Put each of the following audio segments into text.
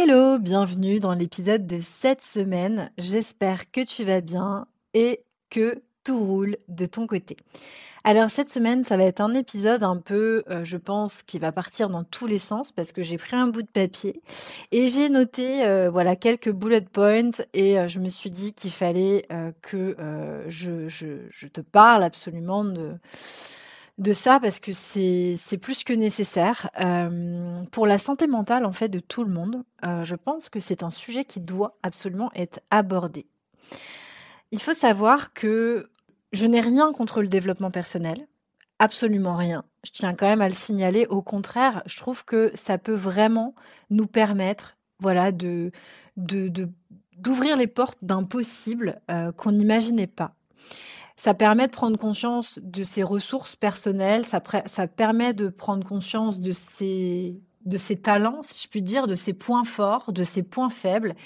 Hello, bienvenue dans l'épisode de cette semaine. J'espère que tu vas bien et que tout roule de ton côté. Alors cette semaine, ça va être un épisode un peu, euh, je pense, qui va partir dans tous les sens parce que j'ai pris un bout de papier et j'ai noté, euh, voilà, quelques bullet points et euh, je me suis dit qu'il fallait que je, je, te parle absolument de de ça parce que c'est plus que nécessaire. pour la santé mentale, en fait, de tout le monde, je pense que c'est un sujet qui doit absolument être abordé. Il faut savoir que je n'ai rien contre le développement personnel, absolument rien. Je tiens quand même à le signaler. Au contraire, je trouve que ça peut vraiment nous permettre, voilà, d'ouvrir les portes d'un possible qu'on n'imaginait pas. Ça permet de prendre conscience de ses ressources personnelles, ça, permet de prendre conscience de ses, talents, si je puis dire, de ses points forts, de ses points faibles,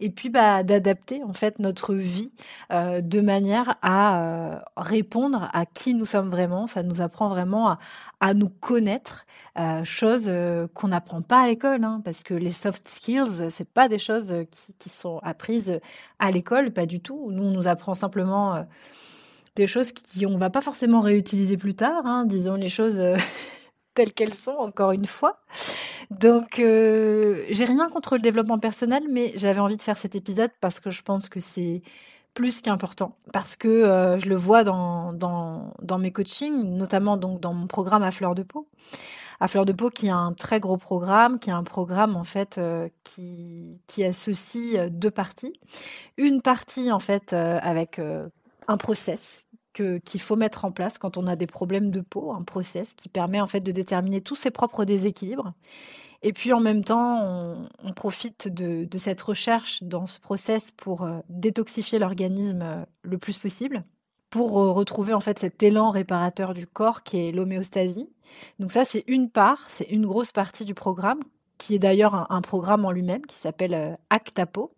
et puis bah, d'adapter en fait notre vie euh, de manière à euh, répondre à qui nous sommes vraiment. Ça nous apprend vraiment à, nous connaître, euh, chose qu'on n'apprend pas à l'école, hein, parce que les soft skills, c'est pas des choses qui, qui sont apprises à l'école, pas du tout. Nous, on nous apprend simplement des choses qu'on va pas forcément réutiliser plus tard, hein, disons les choses euh, telles qu'elles sont, encore une fois. Donc, euh, j'ai rien contre le développement personnel, mais j'avais envie de faire cet épisode parce que je pense que c'est plus qu'important, parce que euh, je le vois dans, dans, dans, mes coachings, notamment donc dans mon programme à fleur de peau. À fleur de peau, qui est un très gros programme, qui est un programme en fait qui, qui associe deux parties. Une partie en fait avec un process qu'il faut mettre en place quand on a des problèmes de peau, un process qui permet en fait de déterminer tous ses propres déséquilibres. Et puis en même temps, on, profite de, cette recherche dans ce process pour euh, détoxifier l'organisme euh, le plus possible, pour euh, retrouver en fait cet élan réparateur du corps qui est l'homéostasie. Donc ça, c'est une part, c'est une grosse partie du programme, qui est d'ailleurs un, un programme en lui-même qui s'appelle Actapo.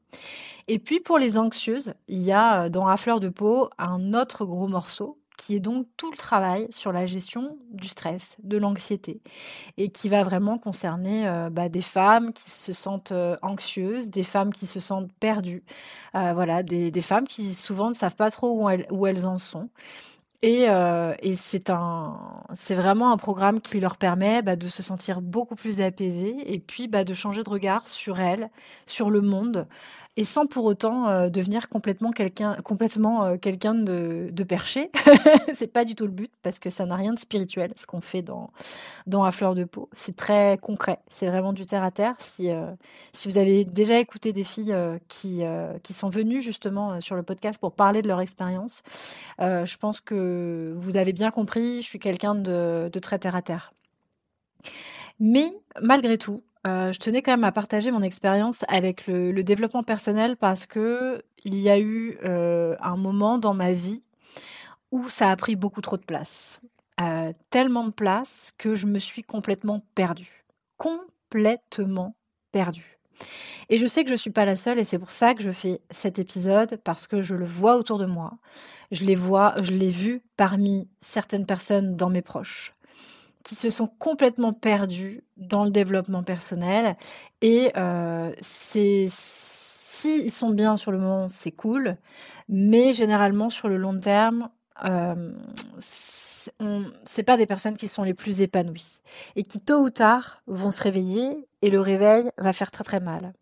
Et puis pour les anxieuses, il y a euh, dans la fleur de peau un autre gros morceau qui est donc tout le travail sur la gestion du stress, de l'anxiété, et qui va vraiment concerner euh, bah, des femmes qui se sentent euh, anxieuses, des femmes qui se sentent perdues, voilà, des, femmes qui souvent ne savent pas trop où elles, en sont. Et, et c'est un, c'est vraiment un programme qui leur permet bah, de se sentir beaucoup plus apaisées et puis bah, de changer de regard sur elles, sur le monde, et sans pour autant euh, devenir complètement quelqu'un complètement euh, quelqu'un de, de, perché. c'est pas du tout le but parce que ça n'a rien de spirituel ce qu'on fait dans dans la fleur de peau. C'est très concret, c'est vraiment du terre à terre. Si euh, si vous avez déjà écouté des filles qui qui sont venues justement sur le podcast pour parler de leur expérience, je pense que vous avez bien compris. Je suis quelqu'un de, de très terre à terre. Mais malgré tout, euh, je tenais quand même à partager mon expérience avec le, développement personnel parce que il y a eu euh, un moment dans ma vie où ça a pris beaucoup trop de place. Euh, tellement de place que je me suis complètement perdue. Complètement perdue. Et je sais que je ne suis pas la seule et c'est pour ça que je fais cet épisode parce que je le vois autour de moi. Je les vois, je l'ai vu parmi certaines personnes dans mes proches qui se sont complètement perdus dans le développement personnel. Et euh, si ils sont bien sur le moment, c'est cool, mais généralement sur le long terme, euh, c'est pas des personnes qui sont les plus épanouies et qui tôt ou tard vont se réveiller et le réveil va faire très très mal.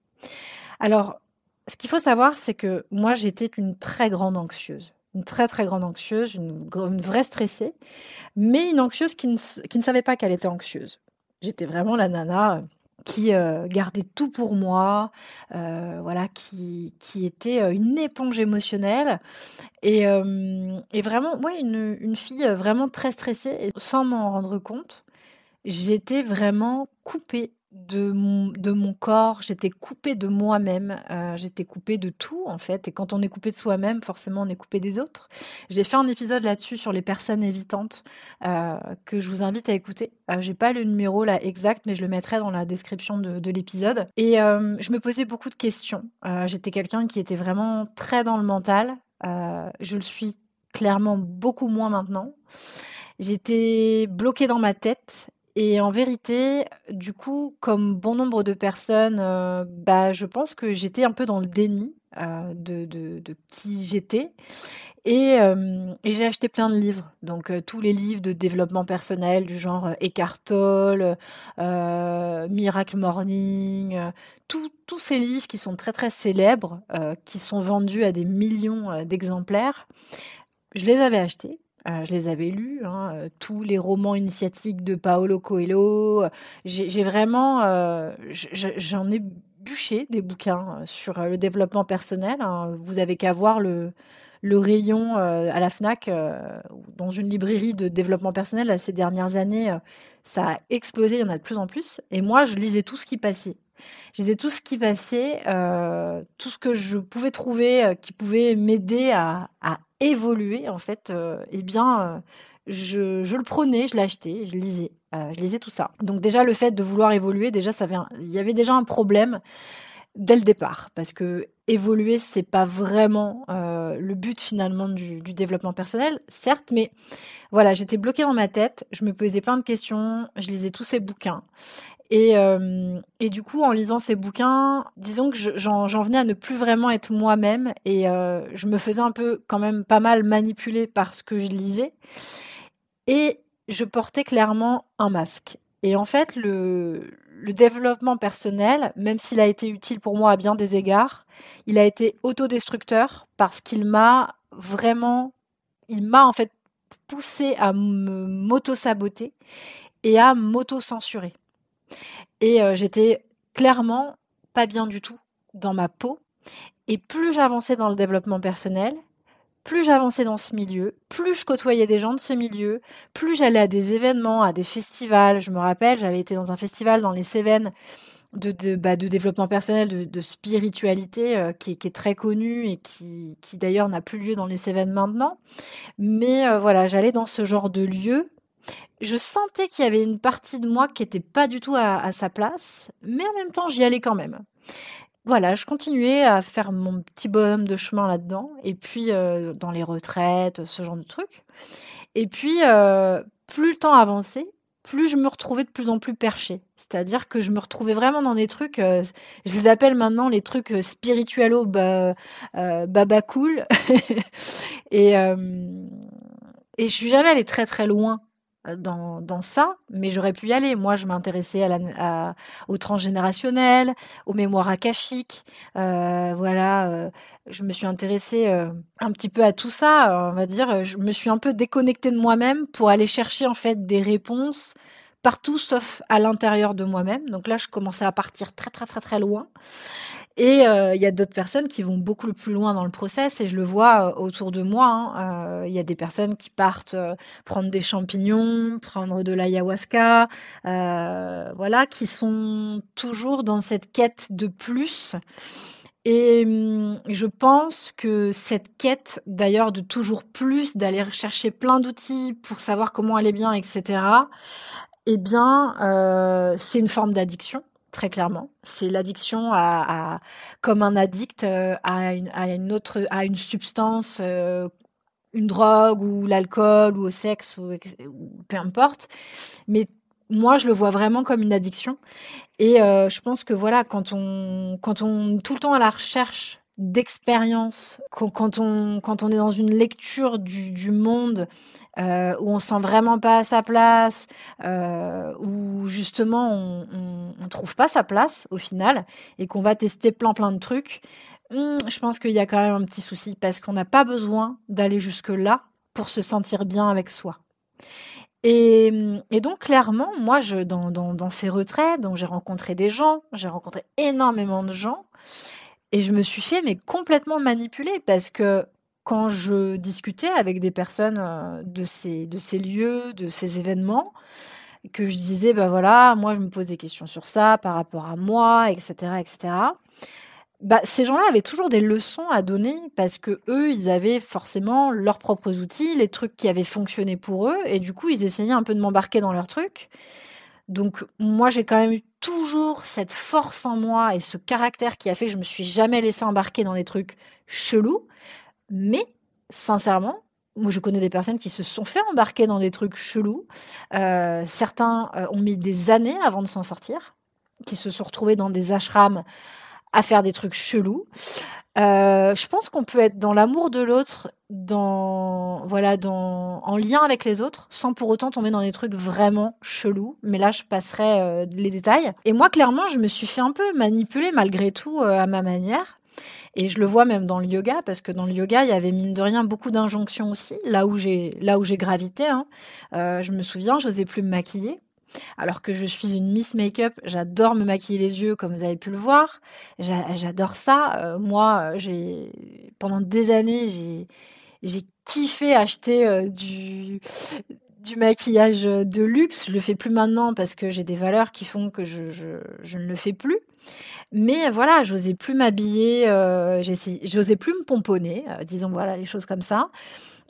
Alors, ce qu'il faut savoir, c'est que moi j'étais une très grande anxieuse une très très grande anxieuse, une, vraie stressée, mais une anxieuse qui ne, savait pas qu'elle était anxieuse. J'étais vraiment la nana euh, qui euh, gardait tout pour moi, euh, voilà, qui, qui était une éponge émotionnelle. Et, et vraiment, ouais, une, une, fille vraiment très stressée. Et sans m'en rendre compte, j'étais vraiment coupée de mon, de mon corps, j'étais coupée de moi-même, euh, j'étais coupée de tout en fait. Et quand on est coupé de soi-même, forcément on est coupé des autres. J'ai fait un épisode là-dessus sur les personnes évitantes euh, que je vous invite à écouter. Euh, j'ai pas le numéro là exact, mais je le mettrai dans la description de, de l'épisode. Et je me posais beaucoup de questions. j'étais quelqu'un qui était vraiment très dans le mental. je le suis clairement beaucoup moins maintenant. J'étais bloquée dans ma tête et en vérité, du coup, comme bon nombre de personnes, euh, bah, je pense que j'étais un peu dans le déni euh, de, de, qui j'étais. Et, euh, et j'ai acheté plein de livres. Donc, tous les livres de développement personnel du genre Eckhart Tolle, Miracle Morning, tous ces livres qui sont très très célèbres, qui sont vendus à des millions d'exemplaires. Je les avais achetés euh, je les avais lus, hein, euh, tous les romans initiatiques de Paolo Coelho. J'ai vraiment, euh, j'en ai bûché des bouquins sur le développement personnel. Hein. Vous avez qu'à voir le, rayon à la FNAC, dans une librairie de développement personnel, ces dernières années, ça a explosé, il y en a de plus en plus. Et moi, je lisais tout ce qui passait. Je lisais tout ce qui passait, tout ce que je pouvais trouver qui pouvait m'aider à évoluer, en fait, euh, eh bien, euh, je, le prenais, je l'achetais, je lisais, euh, je lisais tout ça. Donc déjà, le fait de vouloir évoluer, déjà, ça il y avait déjà un problème dès le départ, parce que évoluer, c'est pas vraiment le but finalement du, du, développement personnel, certes, mais voilà, j'étais bloquée dans ma tête, je me posais plein de questions, je lisais tous ces bouquins, et, euh, et, du coup, en lisant ces bouquins, disons que j'en venais à ne plus vraiment être moi-même et euh, je me faisais un peu quand même pas mal manipuler par ce que je lisais. Et je portais clairement un masque. Et en fait, le, le développement personnel, même s'il a été utile pour moi à bien des égards, il a été autodestructeur parce qu'il m'a vraiment, il m'a en fait poussé à m'auto-saboter et à m'auto-censurer. Et euh, j'étais clairement pas bien du tout dans ma peau. Et plus j'avançais dans le développement personnel, plus j'avançais dans ce milieu, plus je côtoyais des gens de ce milieu, plus j'allais à des événements, à des festivals. Je me rappelle, j'avais été dans un festival dans les Cévennes de, de, bah, de développement personnel, de, spiritualité, euh, qui, est très connu et qui, qui d'ailleurs n'a plus lieu dans les Cévennes maintenant. Mais euh, voilà, j'allais dans ce genre de lieu je sentais qu'il y avait une partie de moi qui n'était pas du tout à, sa place, mais en même temps, j'y allais quand même. Voilà, je continuais à faire mon petit bonhomme de chemin là-dedans, et puis euh, dans les retraites, ce genre de trucs. Et puis, euh, plus le temps avançait, plus je me retrouvais de plus en plus perché. C'est-à-dire que je me retrouvais vraiment dans des trucs, euh, je les appelle maintenant les trucs spiritualo bah, baba cool. et, et je suis jamais allée très très loin dans, dans, ça, mais j'aurais pu y aller. Moi, je m'intéressais à au transgénérationnel, aux mémoires akashiques. Euh, voilà, euh, je me suis intéressée euh, un petit peu à tout ça. On va dire, je me suis un peu déconnectée de moi-même pour aller chercher en fait des réponses partout sauf à l'intérieur de moi-même. Donc là, je commençais à partir très très très très loin. Et euh, il y a d'autres personnes qui vont beaucoup plus loin dans le process et je le vois euh, autour de moi. Hein. Euh, il y a des personnes qui partent prendre des champignons, prendre de l'ayahuasca, voilà, qui sont toujours dans cette quête de plus. Et hum, je pense que cette quête, d'ailleurs, de toujours plus, d'aller chercher plein d'outils pour savoir comment aller bien, etc., eh bien, euh, c'est une forme d'addiction très clairement. C'est l'addiction à, comme un addict euh, à une, autre, à une substance, euh, une drogue ou l'alcool ou au sexe ou, peu importe. Mais moi, je le vois vraiment comme une addiction. Et euh, je pense que voilà, quand on, quand on est tout le temps à la recherche d'expérience, quand on, quand on est dans une lecture du, monde euh, où on sent vraiment pas à sa place, euh, où justement on, on, trouve pas sa place au final et qu'on va tester plein plein de trucs, hmm, je pense qu'il y a quand même un petit souci parce qu'on n'a pas besoin d'aller jusque là pour se sentir bien avec soi. Et, et, donc clairement, moi, je, dans, dans, dans ces retraits, j'ai rencontré des gens, j'ai rencontré énormément de gens, et je me suis fait mais complètement manipuler parce que quand je discutais avec des personnes euh, de ces, lieux, de ces événements, que je disais, bah voilà, moi je me pose des questions sur ça par rapport à moi, etc., etc. Bah, ces gens-là avaient toujours des leçons à donner parce que eux, ils avaient forcément leurs propres outils, les trucs qui avaient fonctionné pour eux, et du coup, ils essayaient un peu de m'embarquer dans leurs trucs. Donc, moi, j'ai quand même eu toujours cette force en moi et ce caractère qui a fait que je me suis jamais laissé embarquer dans des trucs chelous. Mais, sincèrement, moi, je connais des personnes qui se sont fait embarquer dans des trucs chelous. Euh, certains euh, ont mis des années avant de s'en sortir, qui se sont retrouvés dans des ashrams à faire des trucs chelous. Euh, je pense qu'on peut être dans l'amour de l'autre, dans voilà, dans en lien avec les autres, sans pour autant tomber dans des trucs vraiment chelous. Mais là, je passerai euh, les détails. Et moi, clairement, je me suis fait un peu manipuler malgré tout euh, à ma manière. Et je le vois même dans le yoga, parce que dans le yoga, il y avait mine de rien beaucoup d'injonctions aussi, là où j'ai là où j'ai gravité. Hein. je me souviens, je n'osais plus me maquiller. Alors que je suis une Miss Make-up, j'adore me maquiller les yeux, comme vous avez pu le voir. J'adore ça. Euh, moi, j'ai pendant des années, j'ai kiffé acheter euh, du du maquillage de luxe. Je le fais plus maintenant parce que j'ai des valeurs qui font que je, je, ne le fais plus. Mais voilà, j'osais plus m'habiller, euh, j'osais plus me pomponner, disons voilà les choses comme ça.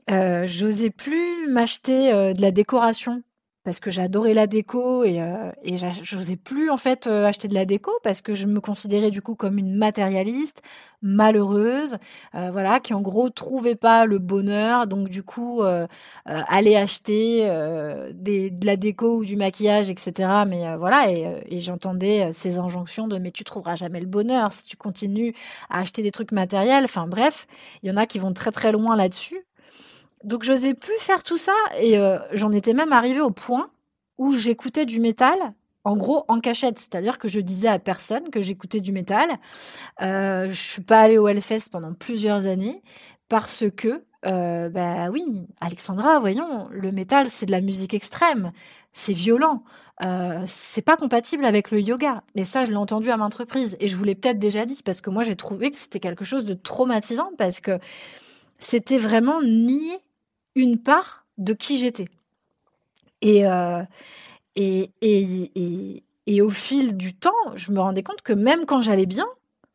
j'osais plus m'acheter de la décoration parce que j'adorais la déco et, euh, et j'osais plus en fait euh, acheter de la déco parce que je me considérais du coup comme une matérialiste malheureuse euh, voilà qui en gros trouvait pas le bonheur. Donc du coup euh, euh aller acheter des, de la déco ou du maquillage etc mais voilà et, et j'entendais ces injonctions de mais tu trouveras jamais le bonheur si tu continues à acheter des trucs matériels enfin bref il y en a qui vont très très loin là-dessus donc j'osais plus faire tout ça et euh, j'en étais même arrivée au point où j'écoutais du métal, en gros en cachette, c'est-à-dire que je disais à personne que j'écoutais du métal. Euh, je suis pas allée au Hellfest pendant plusieurs années parce que, euh, bah oui, Alexandra, voyons, le métal c'est de la musique extrême, c'est violent. Euh, c'est pas compatible avec le yoga. Et ça, je l'ai entendu à maintes reprises. Et je vous l'ai peut-être déjà dit parce que moi, j'ai trouvé que c'était quelque chose de traumatisant parce que c'était vraiment nier une part de qui j'étais. Euh, et, et, et, au fil du temps, je me rendais compte que même quand j'allais bien,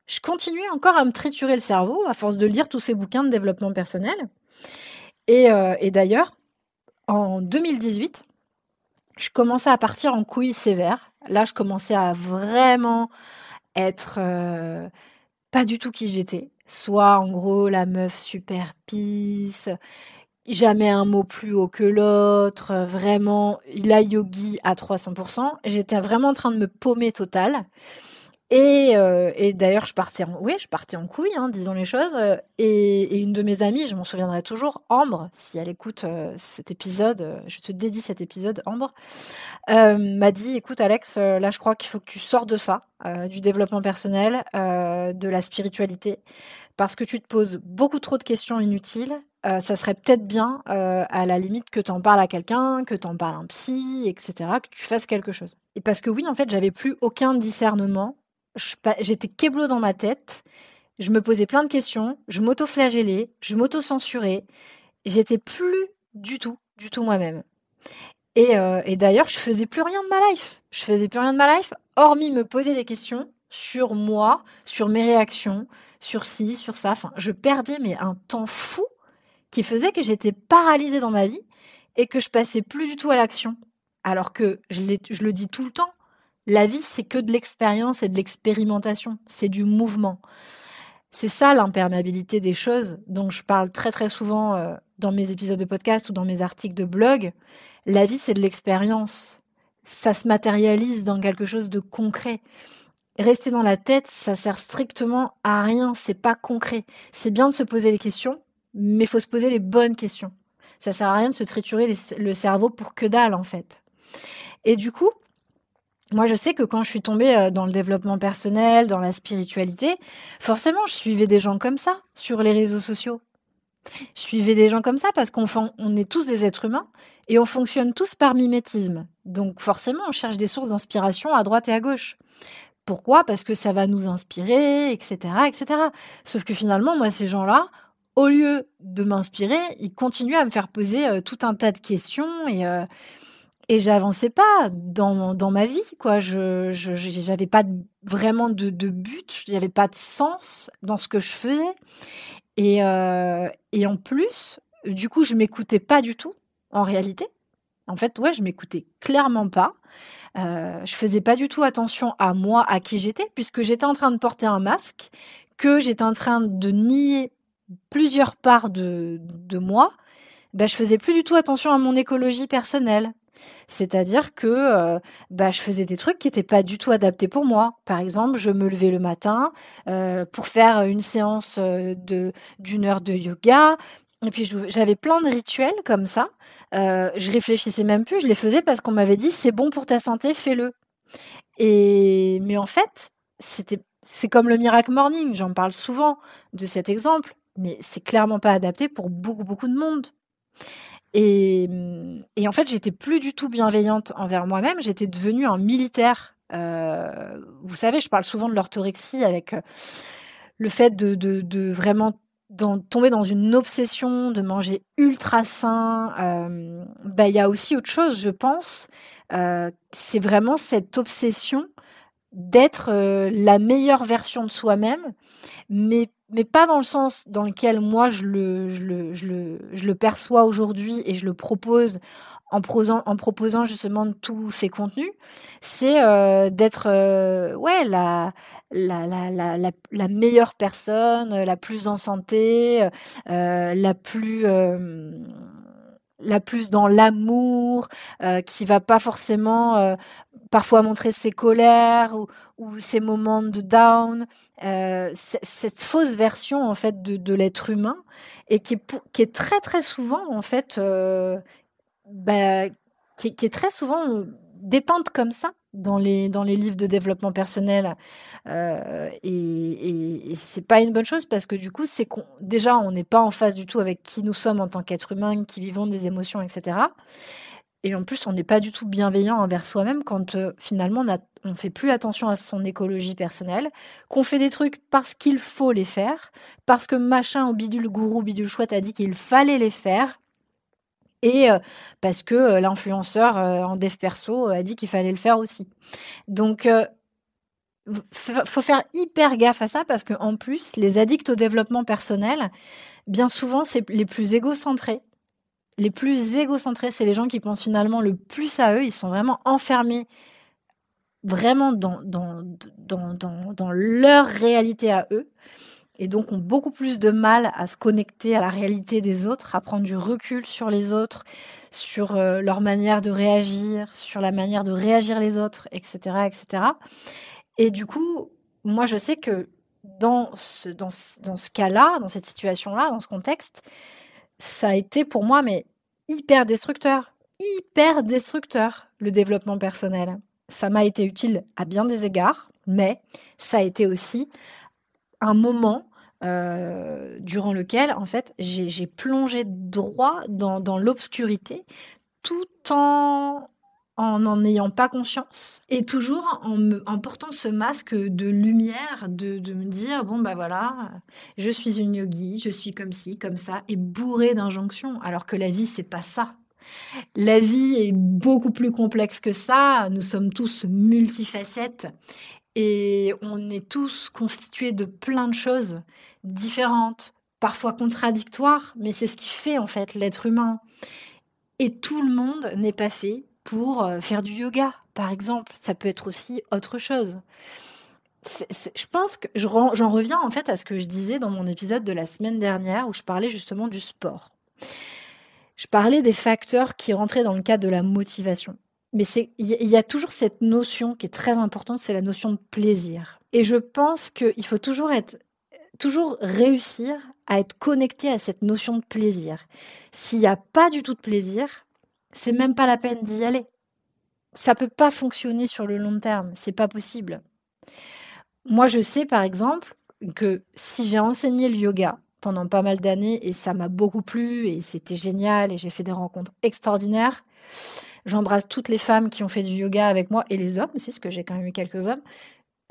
je continuais encore à me triturer le cerveau à force de lire tous ces bouquins de développement personnel. Et, euh, d'ailleurs, en 2018, je commençais à partir en couilles sévères. Là, je commençais à vraiment être euh, pas du tout qui j'étais. Soit en gros la meuf super pisse, jamais un mot plus haut que l'autre, vraiment la yogi à 300%. J'étais vraiment en train de me paumer total. Et, euh, et d'ailleurs, je partais en, oui, je partais en couille, hein, disons les choses. Et, une de mes amies, je m'en souviendrai toujours, Ambre, si elle écoute euh, cet épisode, euh, je te dédie cet épisode, Ambre, m'a dit, écoute Alex, là je crois qu'il faut que tu sors de ça, du développement personnel, de la spiritualité, parce que tu te poses beaucoup trop de questions inutiles euh, ça serait peut-être bien, euh, à la limite, que tu en parles à quelqu'un, que tu en parles à un psy, etc., que tu fasses quelque chose. Et parce que oui, en fait, j'avais plus aucun discernement. J'étais keblo dans ma tête. Je me posais plein de questions. Je m'auto-flagellais. Je m'auto-censurais. J'étais plus du tout, du tout moi-même. Et, euh, et d'ailleurs, je faisais plus rien de ma life. Je faisais plus rien de ma life, hormis me poser des questions sur moi, sur mes réactions, sur ci, sur ça. Enfin, je perdais mais un temps fou qui faisait que j'étais paralysée dans ma vie et que je passais plus du tout à l'action. Alors que, je, le dis tout le temps, la vie, c'est que de l'expérience et de l'expérimentation, c'est du mouvement. C'est ça l'imperméabilité des choses dont je parle très très souvent euh, dans mes épisodes de podcast ou dans mes articles de blog. La vie, c'est de l'expérience. Ça se matérialise dans quelque chose de concret. Rester dans la tête, ça sert strictement à rien, c'est pas concret. C'est bien de se poser des questions, mais faut se poser les bonnes questions. Ça sert à rien de se triturer le cerveau pour que dalle, en fait. Et du coup, moi, je sais que quand je suis tombée euh, dans le développement personnel, dans la spiritualité, forcément, je suivais des gens comme ça sur les réseaux sociaux. Je suivais des gens comme ça parce qu'on on est tous des êtres humains et on fonctionne tous par mimétisme. Donc forcément, on cherche des sources d'inspiration à droite et à gauche. Pourquoi? Parce que ça va nous inspirer, etc., etc. Sauf que finalement, moi, ces gens-là, au lieu de m'inspirer, il continuait à me faire poser euh, tout un tas de questions et, euh, et j'avançais pas dans, dans ma vie, quoi. Je j'avais pas vraiment de, de but, il n'y avait pas de sens dans ce que je faisais. Et, euh, et en plus, du coup, je m'écoutais pas du tout, en réalité. En fait, ouais, je m'écoutais clairement pas. Je faisais pas du tout attention à moi, à qui j'étais, puisque j'étais en train de porter un masque, que j'étais en train de nier plusieurs parts de, de moi. Ben, je faisais plus du tout attention à mon écologie personnelle. C'est-à-dire que euh, bah, je faisais des trucs qui n'étaient pas du tout adaptés pour moi. Par exemple, je me levais le matin euh, pour faire une séance euh, d'une heure de yoga. Et puis j'avais plein de rituels comme ça. je réfléchissais même plus, je les faisais parce qu'on m'avait dit c'est bon pour ta santé, fais-le. Et mais en fait, c'était c'est comme le miracle morning, j'en parle souvent de cet exemple, mais c'est clairement pas adapté pour beaucoup beaucoup de monde. Et, et en fait, j'étais plus du tout bienveillante envers moi-même. J'étais devenue un militaire. Euh, vous savez, je parle souvent de l'orthorexie avec euh, le fait de, de, vraiment dans, tomber dans une obsession de manger ultra sain. Euh, bah, il y a aussi autre chose, je pense. Euh, c'est vraiment cette obsession d'être la meilleure version de soi-même, mais mais pas dans le sens dans lequel moi je le, je le, je le, je le perçois aujourd'hui et je le propose en, prosant, en proposant justement tous ces contenus, c'est euh, d'être euh, ouais la la, la, la, la, meilleure personne, la plus en santé, euh, la plus euh, la plus dans l'amour, euh, qui va pas forcément euh, parfois montrer ses colères ou, ou, ses moments de down. Euh, cette fausse version en fait de, de l'être humain et qui est, qui est très très souvent en fait euh, bah, qui, qui, est très souvent dépeinte comme ça dans les, dans les livres de développement personnel. Euh, et, et, et c'est pas une bonne chose parce que du coup, c'est qu'on déjà, on n'est pas en face du tout avec qui nous sommes en tant qu'être humain, qui vivons des émotions, etc. Et en plus, on n'est pas du tout bienveillant envers soi-même quand euh, finalement on, on fait plus attention à son écologie personnelle, qu'on fait des trucs parce qu'il faut les faire, parce que machin ou bidule gourou, bidule chouette a dit qu'il fallait les faire, et euh, parce que euh, l'influenceur euh, en dev perso a dit qu'il fallait le faire aussi. Donc, faut faire hyper gaffe à ça parce que en plus, les addicts au développement personnel, bien souvent, c'est les plus égocentrés. Les plus égocentrés, c'est les gens qui pensent finalement le plus à eux. Ils sont vraiment enfermés, vraiment dans leur réalité à eux et donc ont beaucoup plus de mal à se connecter à la réalité des autres, à prendre du recul sur les autres, sur euh, leur manière de réagir, sur la manière de réagir les autres, etc., etc. Et du coup, moi, je sais que dans ce, dans, dans ce cas-là, dans cette situation-là, dans ce contexte, ça a été pour moi, mais hyper destructeur, hyper destructeur, le développement personnel. Ça m'a été utile à bien des égards, mais ça a été aussi un moment euh, durant lequel, en fait, j'ai plongé droit dans, l'obscurité tout en en n'en ayant pas conscience et toujours en, me, portant ce masque de lumière, de, de, me dire bon bah voilà, je suis une yogi, je suis comme ci, comme ça, et bourré d'injonctions, alors que la vie c'est pas ça. La vie est beaucoup plus complexe que ça. Nous sommes tous multifacettes et on est tous constitués de plein de choses différentes, parfois contradictoires, mais c'est ce qui fait en fait l'être humain. Et tout le monde n'est pas fait pour euh, faire du yoga, par exemple. Ça peut être aussi autre chose. je pense que j'en reviens en fait à ce que je disais dans mon épisode de la semaine dernière où je parlais justement du sport. Je parlais des facteurs qui rentraient dans le cadre de la motivation. Mais il y, a toujours cette notion qui est très importante, c'est la notion de plaisir. Et je pense qu'il faut toujours être, toujours réussir à être connecté à cette notion de plaisir. S'il n'y a pas du tout de plaisir, c'est même pas la peine d'y aller. Ça peut pas fonctionner sur le long terme, c'est pas possible. Moi, je sais par exemple que si j'ai enseigné le yoga pendant pas mal d'années et ça m'a beaucoup plu et c'était génial et j'ai fait des rencontres extraordinaires, J'embrasse toutes les femmes qui ont fait du yoga avec moi et les hommes aussi, parce que j'ai quand même eu quelques hommes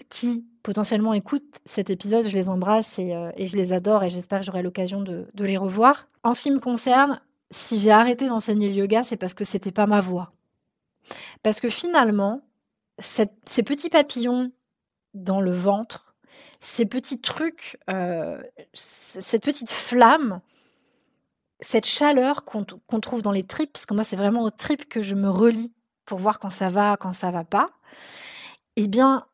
qui potentiellement écoutent cet épisode. Je les embrasse et, euh, je les adore et j'espère que j'aurai l'occasion de, de, les revoir. En ce qui me concerne, si j'ai arrêté d'enseigner le yoga, c'est parce que c'était pas ma voie. Parce que finalement, ces petits papillons dans le ventre, ces petits trucs, euh, cette petite flamme, cette chaleur qu'on trouve dans les tripes, parce que moi c'est vraiment aux tripes que je me relie pour voir quand ça va, quand ça va pas, eh bien,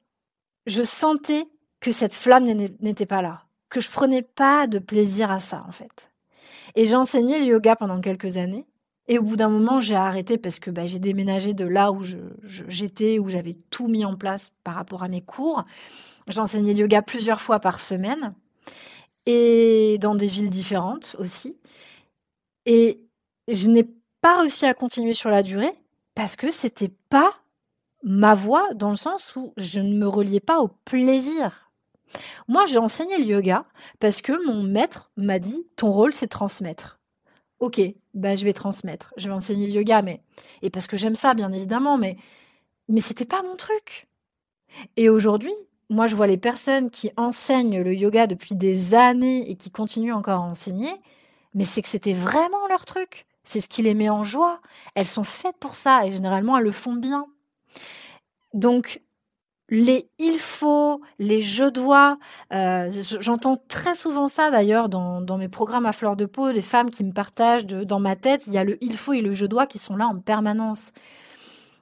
je sentais que cette flamme n'était pas là, que je prenais pas de plaisir à ça en fait. Et j'ai enseigné le yoga pendant quelques années. Et au bout d'un moment, j'ai arrêté parce que bah, j'ai déménagé de là où j'étais, où j'avais tout mis en place par rapport à mes cours. J'enseignais le yoga plusieurs fois par semaine et dans des villes différentes aussi. Et je n'ai pas réussi à continuer sur la durée parce que c'était pas ma voie dans le sens où je ne me reliais pas au plaisir. Moi, j'ai enseigné le yoga parce que mon maître m'a dit ton rôle c'est transmettre. Ok, bah je vais transmettre, je vais enseigner le yoga, mais et parce que j'aime ça bien évidemment, mais mais c'était pas mon truc. Et aujourd'hui, moi je vois les personnes qui enseignent le yoga depuis des années et qui continuent encore à enseigner, mais c'est que c'était vraiment leur truc. C'est ce qui les met en joie. Elles sont faites pour ça et généralement elles le font bien. Donc les il faut, les je dois, euh, j'entends très souvent ça d'ailleurs dans, mes programmes à fleur de peau, des femmes qui me partagent dans ma tête, il y a le il faut et le je dois qui sont là en permanence.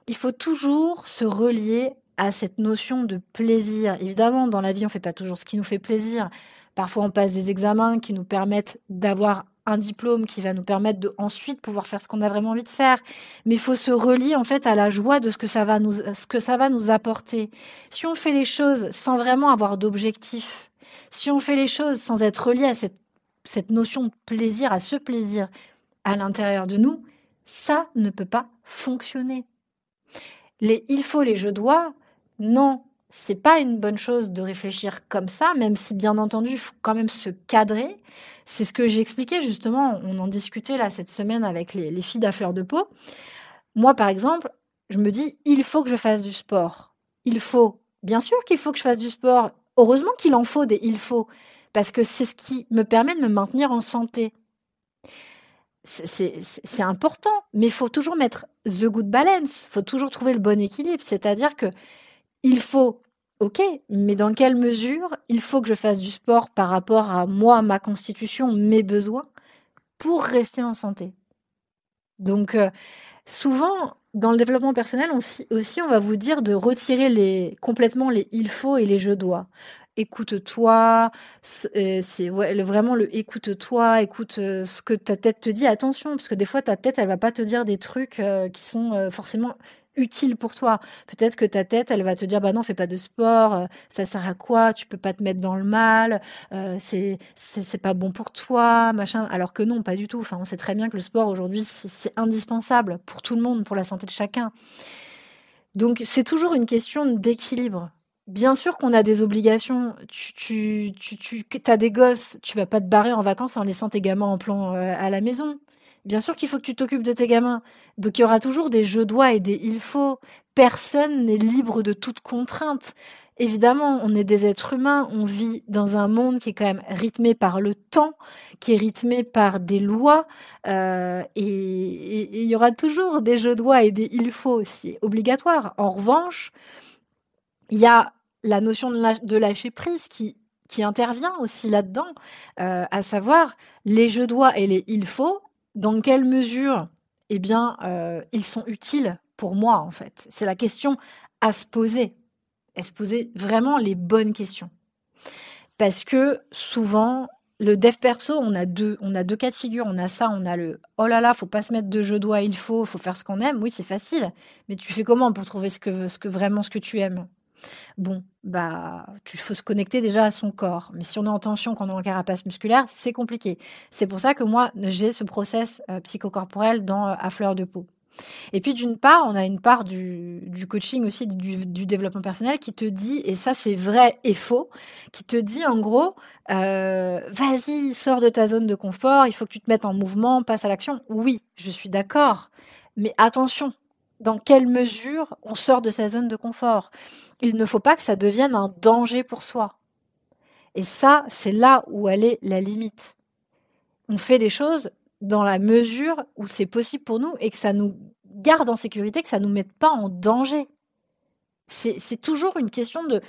Il faut toujours se relier à cette notion de plaisir. Évidemment, dans la vie, on ne fait pas toujours ce qui nous fait plaisir. Parfois, on passe des examens qui nous permettent d'avoir un diplôme qui va nous permettre de ensuite pouvoir faire ce qu'on a vraiment envie de faire. Mais il faut se relier en fait à la joie de ce que ça va nous, apporter. Si on fait les choses sans vraiment avoir d'objectif, si on fait les choses sans être relié à cette, cette notion de plaisir, à ce plaisir à l'intérieur de nous, ça ne peut pas fonctionner. Les il faut, les je dois, non, c'est pas une bonne chose de réfléchir comme ça, même si bien entendu, il faut quand même se cadrer. C'est ce que j'ai expliqué justement, on en discutait là cette semaine avec les, filles d'Affleur de peau. Moi, par exemple, je me dis, il faut que je fasse du sport. Il faut, bien sûr qu'il faut que je fasse du sport. Heureusement qu'il en faut des il faut, parce que c'est ce qui me permet de me maintenir en santé. C'est important, mais il faut toujours mettre the good balance, il faut toujours trouver le bon équilibre. C'est-à-dire que il faut, ok, mais dans quelle mesure il faut que je fasse du sport par rapport à moi, ma constitution, mes besoins, pour rester en santé? Donc, euh, souvent, dans le développement personnel aussi, on va vous dire de retirer complètement les il faut et les je dois. Écoute-toi, euh, c'est vraiment le écoute-toi, écoute euh, ce que ta tête te dit. Attention, parce que des fois ta tête, elle va pas te dire des trucs qui sont forcément utile pour toi. Peut-être que ta tête, elle va te dire bah non, fais pas de sport, euh, ça sert à quoi Tu peux pas te mettre dans le mal, euh, c'est pas bon pour toi, machin. Alors que non, pas du tout. Enfin, on sait très bien que le sport aujourd'hui c'est indispensable pour tout le monde, pour la santé de chacun. Donc c'est toujours une question d'équilibre. Bien sûr qu'on a des obligations. Tu, tu, tu, tu as des gosses, tu vas pas te barrer en vacances en laissant tes gamins en plan euh, à la maison. Bien sûr qu'il faut que tu t'occupes de tes gamins. Donc il y aura toujours des je dois et des il faut. Personne n'est libre de toute contrainte. Évidemment, on est des êtres humains, on vit dans un monde qui est quand même rythmé par le temps, qui est rythmé par des lois, euh, et il y aura toujours des je dois et des il faut, c'est obligatoire. En revanche, il y a la notion de, lâcher prise qui, intervient aussi là-dedans, euh, à savoir les je dois et les il faut, dans quelle mesure eh bien, euh, ils sont utiles pour moi, en fait? C'est la question à se poser. À se poser vraiment les bonnes questions. Parce que souvent, le dev perso, on a deux, on a deux cas de figure. On a ça, on a le oh là là, faut pas se mettre de je dois, il faut, faut faire ce qu'on aime. Oui, c'est facile. Mais tu fais comment pour trouver ce que, ce que vraiment ce que tu aimes? Bon, bah, tu faut se connecter déjà à son corps. Mais si on est en tension, quand on est en carapace musculaire, c'est compliqué. C'est pour ça que moi, j'ai ce process euh, psychocorporel dans euh, à fleur de peau. Et puis d'une part, on a une part du, coaching aussi, du, développement personnel qui te dit, et ça c'est vrai et faux, qui te dit en gros, euh, vas-y, sors de ta zone de confort, il faut que tu te mettes en mouvement, passe à l'action. Oui, je suis d'accord, mais attention, dans quelle mesure on sort de sa zone de confort. Il ne faut pas que ça devienne un danger pour soi. Et ça, c'est là où elle est la limite. On fait des choses dans la mesure où c'est possible pour nous et que ça nous garde en sécurité, que ça ne nous mette pas en danger. C'est toujours une question de,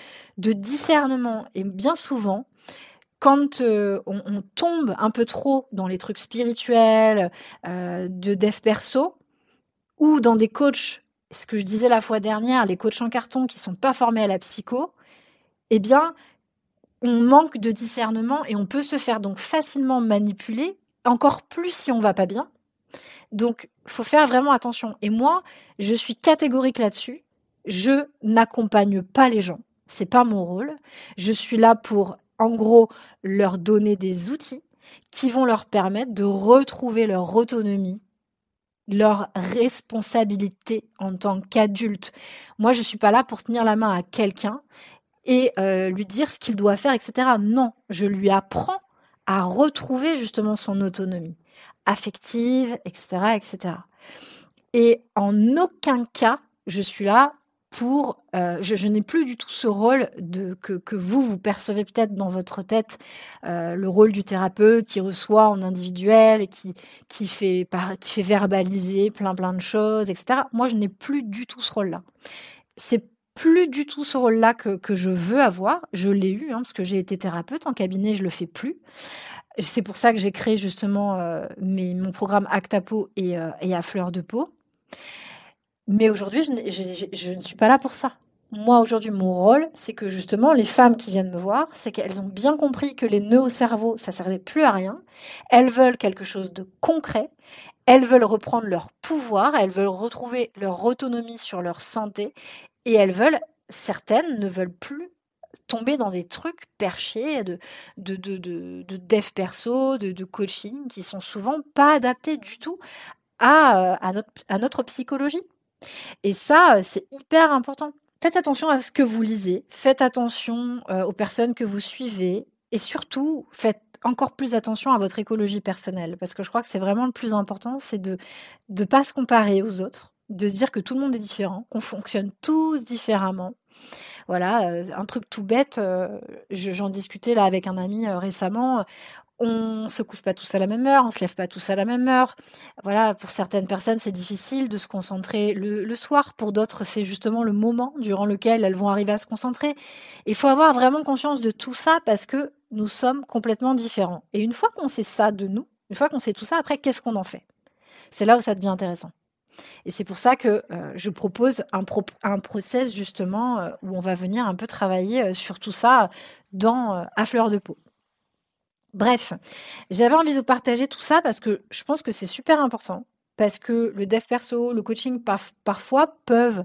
discernement. Et bien souvent, quand euh, on, tombe un peu trop dans les trucs spirituels, euh, de dev perso, ou dans des coachs, ce que je disais la fois dernière, les coachs en carton qui sont pas formés à la psycho, eh bien, on manque de discernement et on peut se faire donc facilement manipuler, encore plus si on va pas bien. Donc, faut faire vraiment attention. Et moi, je suis catégorique là-dessus. Je n'accompagne pas les gens. C'est pas mon rôle. Je suis là pour, en gros, leur donner des outils qui vont leur permettre de retrouver leur autonomie, leur responsabilité en tant qu'adulte. Moi, je ne suis pas là pour tenir la main à quelqu'un et euh, lui dire ce qu'il doit faire, etc. Non, je lui apprends à retrouver justement son autonomie affective, etc., etc. Et en aucun cas, je suis là pour... Euh, je, n'ai plus du tout ce rôle de, que, vous, vous percevez peut-être dans votre tête, euh, le rôle du thérapeute qui reçoit en individuel et qui, qui, fait, qui fait verbaliser plein plein de choses, etc. Moi, je n'ai plus du tout ce rôle-là. C'est plus du tout ce rôle-là que, que, je veux avoir. Je l'ai eu, hein, parce que j'ai été thérapeute en cabinet, je le fais plus. C'est pour ça que j'ai créé justement euh, mes, mon programme Actapo et, et à fleur de peau. Mais aujourd'hui, je, ne suis pas là pour ça. Moi, aujourd'hui, mon rôle, c'est que justement, les femmes qui viennent me voir, c'est qu'elles ont bien compris que les nœuds au cerveau, ça servait plus à rien. Elles veulent quelque chose de concret. Elles veulent reprendre leur pouvoir. Elles veulent retrouver leur autonomie sur leur santé. Et elles veulent, certaines ne veulent plus tomber dans des trucs perchés de, de, de, de, dev perso, de, de, coaching, qui sont souvent pas adaptés du tout à, notre, à notre psychologie. Et ça, c'est hyper important. Faites attention à ce que vous lisez, faites attention euh, aux personnes que vous suivez, et surtout, faites encore plus attention à votre écologie personnelle, parce que je crois que c'est vraiment le plus important, c'est de ne pas se comparer aux autres, de se dire que tout le monde est différent, qu'on fonctionne tous différemment. Voilà, euh, un truc tout bête, euh, j'en discutais là avec un ami euh, récemment. On se couche pas tous à la même heure, on se lève pas tous à la même heure. Voilà, pour certaines personnes, c'est difficile de se concentrer le, soir. Pour d'autres, c'est justement le moment durant lequel elles vont arriver à se concentrer. Il faut avoir vraiment conscience de tout ça parce que nous sommes complètement différents. Et une fois qu'on sait ça de nous, une fois qu'on sait tout ça, après, qu'est-ce qu'on en fait? C'est là où ça devient intéressant. Et c'est pour ça que euh, je propose un, un process justement euh, où on va venir un peu travailler euh, sur tout ça dans à fleur de peau. Bref, j'avais envie de partager tout ça parce que je pense que c'est super important. Parce que le dev perso, le coaching parfois peuvent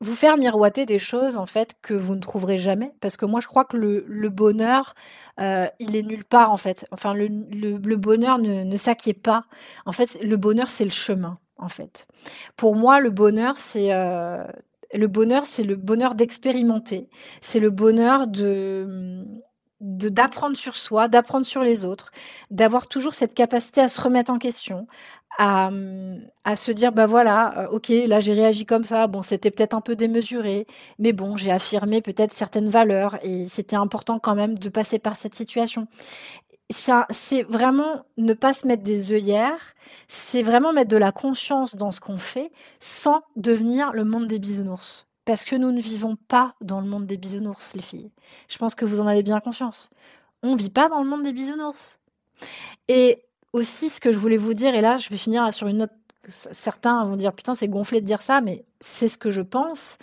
vous faire miroiter des choses en fait que vous ne trouverez jamais. Parce que moi je crois que le, bonheur il est nulle part en fait. Enfin le, bonheur ne, ne s'acquiert pas. En fait le bonheur c'est le chemin en fait. Pour moi, le bonheur, c'est euh, le bonheur, c'est le bonheur d'expérimenter, c'est le bonheur de d'apprendre sur soi, d'apprendre sur les autres, d'avoir toujours cette capacité à se remettre en question, à, à se dire bah voilà, euh, ok, là j'ai réagi comme ça, bon c'était peut-être un peu démesuré, mais bon j'ai affirmé peut-être certaines valeurs et c'était important quand même de passer par cette situation c'est vraiment ne pas se mettre des œillères, c'est vraiment mettre de la conscience dans ce qu'on fait sans devenir le monde des bisounours. Parce que nous ne vivons pas dans le monde des bisounours, les filles. Je pense que vous en avez bien conscience. On ne vit pas dans le monde des bisounours. Et aussi, ce que je voulais vous dire, et là, je vais finir sur une note. Certains vont dire, putain, c'est gonflé de dire ça, mais c'est ce que je pense.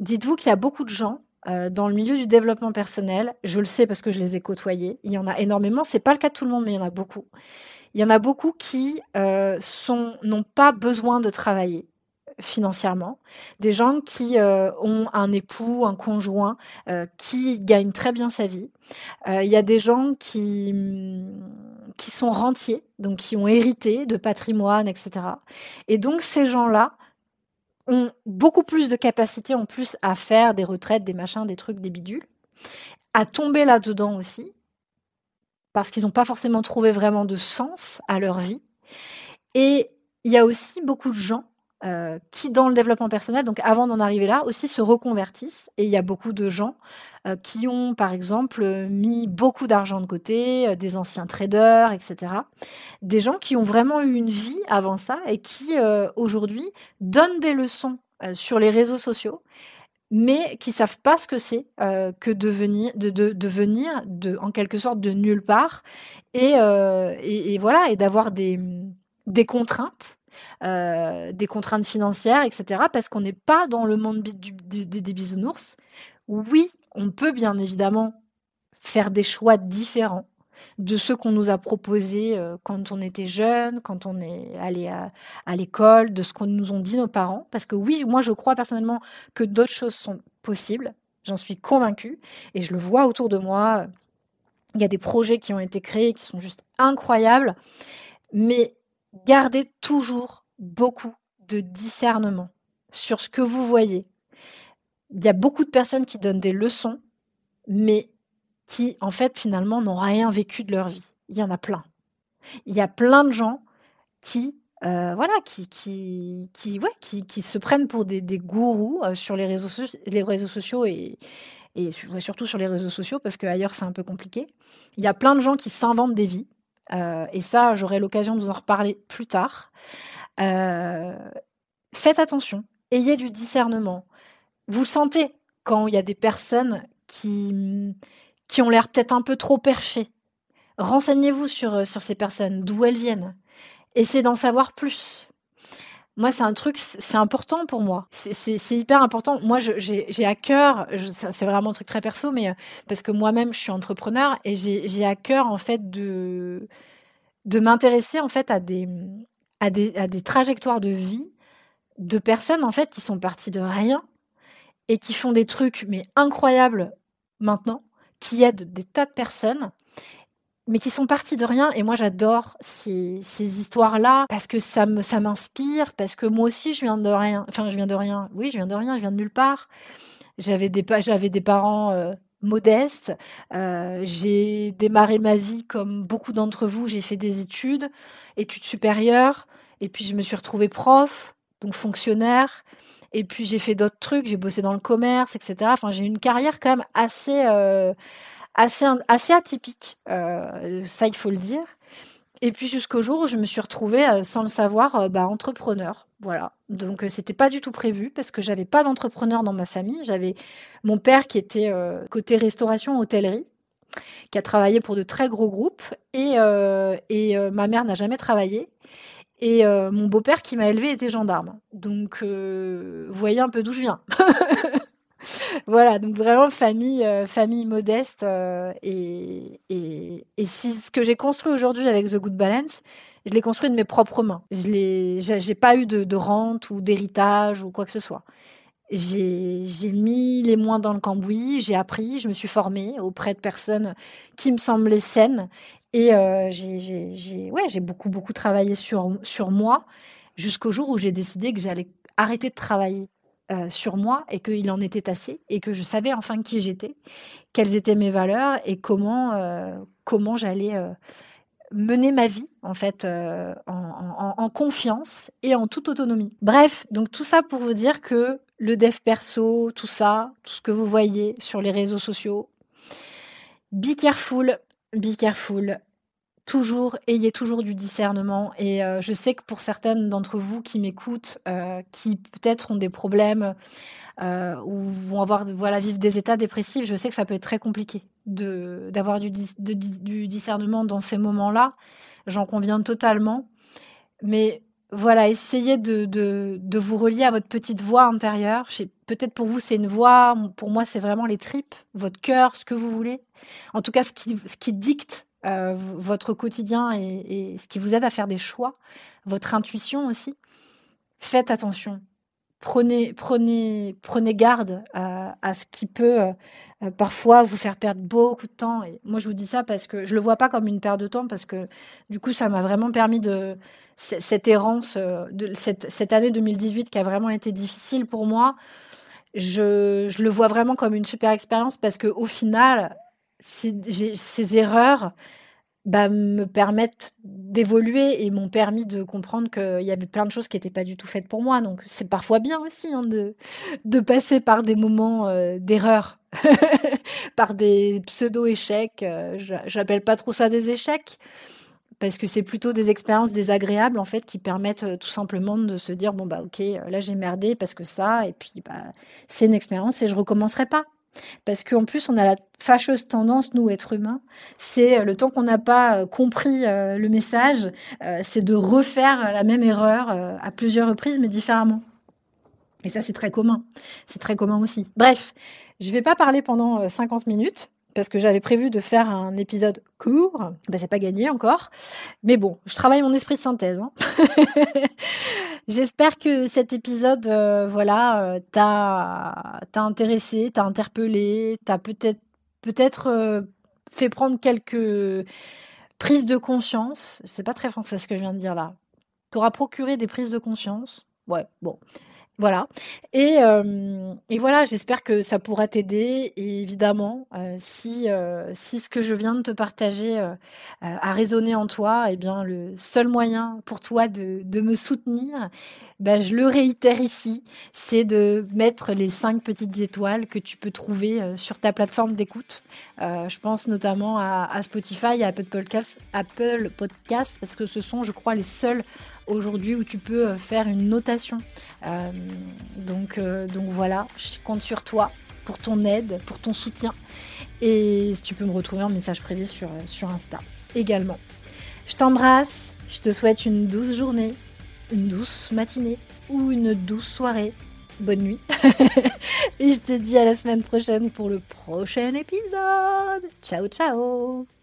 Dites-vous qu'il y a beaucoup de gens euh, dans le milieu du développement personnel, je le sais parce que je les ai côtoyés, il y en a énormément. C'est pas le cas de tout le monde, mais il y en a beaucoup. Il y en a beaucoup qui euh, sont n'ont pas besoin de travailler financièrement, des gens qui euh, ont un époux, un conjoint qui gagne très bien sa vie. il y a des gens qui qui sont rentiers, donc qui ont hérité de patrimoine, etc. Et donc ces gens-là ont beaucoup plus de capacité en plus à faire des retraites, des machins, des trucs, des bidules, à tomber là-dedans aussi, parce qu'ils n'ont pas forcément trouvé vraiment de sens à leur vie. Et il y a aussi beaucoup de gens euh, qui, dans le développement personnel, donc avant d'en arriver là, aussi se reconvertissent. Et il y a beaucoup de gens euh, qui ont, par exemple, mis beaucoup d'argent de côté, euh, des anciens traders, etc. Des gens qui ont vraiment eu une vie avant ça et qui, aujourd'hui, donnent des leçons sur les réseaux sociaux mais qui savent pas ce que c'est que de venir, de, de, en quelque sorte de nulle part et, et, et voilà et d'avoir des, des contraintes euh, des contraintes financières, etc. Parce qu'on n'est pas dans le monde des bisounours. Oui, on peut bien évidemment faire des choix différents de ceux qu'on nous a proposés euh, quand on était jeune, quand on est allé à, à l'école, de ce qu'on nous ont dit nos parents. Parce que oui, moi je crois personnellement que d'autres choses sont possibles. J'en suis convaincue et je le vois autour de moi. Il y a des projets qui ont été créés qui sont juste incroyables. Mais gardez toujours beaucoup de discernement sur ce que vous voyez. Il y a beaucoup de personnes qui donnent des leçons, mais qui, en fait, finalement, n'ont rien vécu de leur vie. Il y en a plein. Il y a plein de gens qui, euh, voilà, qui, qui, qui, ouais, qui, qui, se prennent pour des, gourous euh, sur les réseaux, les réseaux sociaux et, et surtout sur les réseaux sociaux, parce qu'ailleurs, c'est un peu compliqué. Il y a plein de gens qui s'inventent des vies euh, et ça, j'aurai l'occasion de vous en reparler plus tard. Euh, faites attention, ayez du discernement. Vous le sentez quand il y a des personnes qui, qui ont l'air peut-être un peu trop perchées. Renseignez-vous sur, sur ces personnes, d'où elles viennent. Essayez d'en savoir plus. Moi, c'est un truc, c'est important pour moi. C'est hyper important. Moi, j'ai à cœur, c'est vraiment un truc très perso, mais euh, parce que moi-même, je suis entrepreneur et j'ai à cœur, en fait, de, de m'intéresser, en fait, à des, à, des, à des trajectoires de vie de personnes, en fait, qui sont parties de rien et qui font des trucs, mais incroyables maintenant, qui aident des tas de personnes mais qui sont partis de rien. Et moi, j'adore ces, histoires-là parce que ça me, ça m'inspire, parce que moi aussi, je viens de rien. Enfin, je viens de rien. Oui, je viens de rien. Je viens de nulle part. J'avais des, j'avais des parents euh, modestes. Euh, j'ai démarré ma vie comme beaucoup d'entre vous. J'ai fait des études, études supérieures, et puis je me suis retrouvée prof, donc fonctionnaire. Et puis j'ai fait d'autres trucs. J'ai bossé dans le commerce, etc. Enfin, j'ai une carrière quand même assez euh, assez, assez atypique, euh, ça il faut le dire. Et puis jusqu'au jour où je me suis retrouvée, euh, sans le savoir, euh, bah, entrepreneur. Voilà. Donc c'était pas du tout prévu parce que j'avais pas d'entrepreneur dans ma famille. J'avais mon père qui était côté restauration, hôtellerie, qui a travaillé pour de très gros groupes, et, ma mère n'a jamais travaillé. Et mon beau-père qui m'a élevé était gendarme. Donc, vous voyez un peu d'où je viens. voilà, donc vraiment famille, euh, famille modeste. Euh, et, et, et, si ce que j'ai construit aujourd'hui avec The Good Balance, je l'ai construit de mes propres mains. Je n'ai pas eu de, rente ou d'héritage ou quoi que ce soit. J'ai mis les moins dans le cambouis, j'ai appris, je me suis formée auprès de personnes qui me semblaient saines. Et euh, j'ai ouais, beaucoup, beaucoup travaillé sur, sur moi jusqu'au jour où j'ai décidé que j'allais arrêter de travailler euh, sur moi et qu'il en était assez et que je savais enfin qui j'étais, quelles étaient mes valeurs et comment, euh, comment j'allais euh, mener ma vie en fait en, confiance et en toute autonomie. Bref, donc tout ça pour vous dire que le dev perso, tout ça, tout ce que vous voyez sur les réseaux sociaux, be careful, be careful toujours, ayez toujours du discernement. Et euh, je sais que pour certaines d'entre vous qui m'écoutent, euh, qui peut-être ont des problèmes euh, ou vont avoir, voilà, vivre des états dépressifs, je sais que ça peut être très compliqué d'avoir du, discernement dans ces moments-là. J'en conviens totalement. Mais voilà, essayez de, de, de, vous relier à votre petite voix intérieure. Peut-être pour vous, c'est une voix, pour moi, c'est vraiment les tripes, votre cœur, ce que vous voulez. En tout cas, ce qui, ce qui dicte euh, votre quotidien et, ce qui vous aide à faire des choix, votre intuition aussi. Faites attention. Prenez, prenez, prenez garde à, ce qui peut euh, parfois vous faire perdre beaucoup de temps. Et moi, je vous dis ça parce que je le vois pas comme une perte de temps parce que du coup, ça m'a vraiment permis de cette errance, euh, de cette, cette, année 2018 qui a vraiment été difficile pour moi. Je, je le vois vraiment comme une super expérience parce que au final, ces, erreurs bah, me permettent d'évoluer et m'ont permis de comprendre qu'il y avait plein de choses qui n'étaient pas du tout faites pour moi. Donc c'est parfois bien aussi hein, de, de passer par des moments euh, d'erreur, par des pseudo-échecs. Euh, j'appelle pas trop ça des échecs parce que c'est plutôt des expériences désagréables en fait qui permettent euh, tout simplement de se dire bon bah ok là j'ai merdé parce que ça et puis bah c'est une expérience et je recommencerai pas parce qu'en plus, on a la fâcheuse tendance, nous, êtres humains, c'est euh, le temps qu'on n'a pas euh, compris euh, le message, c'est de refaire la même erreur à plusieurs reprises, mais différemment. Et ça, c'est très commun. C'est très commun aussi. Bref, je ne vais pas parler pendant 50 minutes parce que j'avais prévu de faire un épisode court. Ben, c'est pas gagné encore. Mais bon, je travaille mon esprit de synthèse. Hein. J'espère que cet épisode, euh, voilà, euh, t'a, intéressé, t'a interpellé, t'a peut-être, peut-être euh, fait prendre quelques prises de conscience. C'est pas très français ce que je viens de dire là. T'auras procuré des prises de conscience. Ouais, bon. Voilà. Et, euh, et voilà, j'espère que ça pourra t'aider. Et évidemment, euh, si, euh, si ce que je viens de te partager a résonné en toi, eh bien, le seul moyen pour toi de, me soutenir, ben, je le réitère ici, c'est de mettre les cinq petites étoiles que tu peux trouver sur ta plateforme d'écoute. je pense notamment à, Spotify, à Apple Podcast, Apple Podcast, parce que ce sont, je crois, les seuls aujourd'hui où tu peux euh, faire une notation. Euh, donc, euh, donc voilà, je compte sur toi pour ton aide, pour ton soutien. Et tu peux me retrouver en message privé sur Insta également. Je t'embrasse, je te souhaite une douce journée, une douce matinée ou une douce soirée. Bonne nuit. Et je te dis à la semaine prochaine pour le prochain épisode. Ciao ciao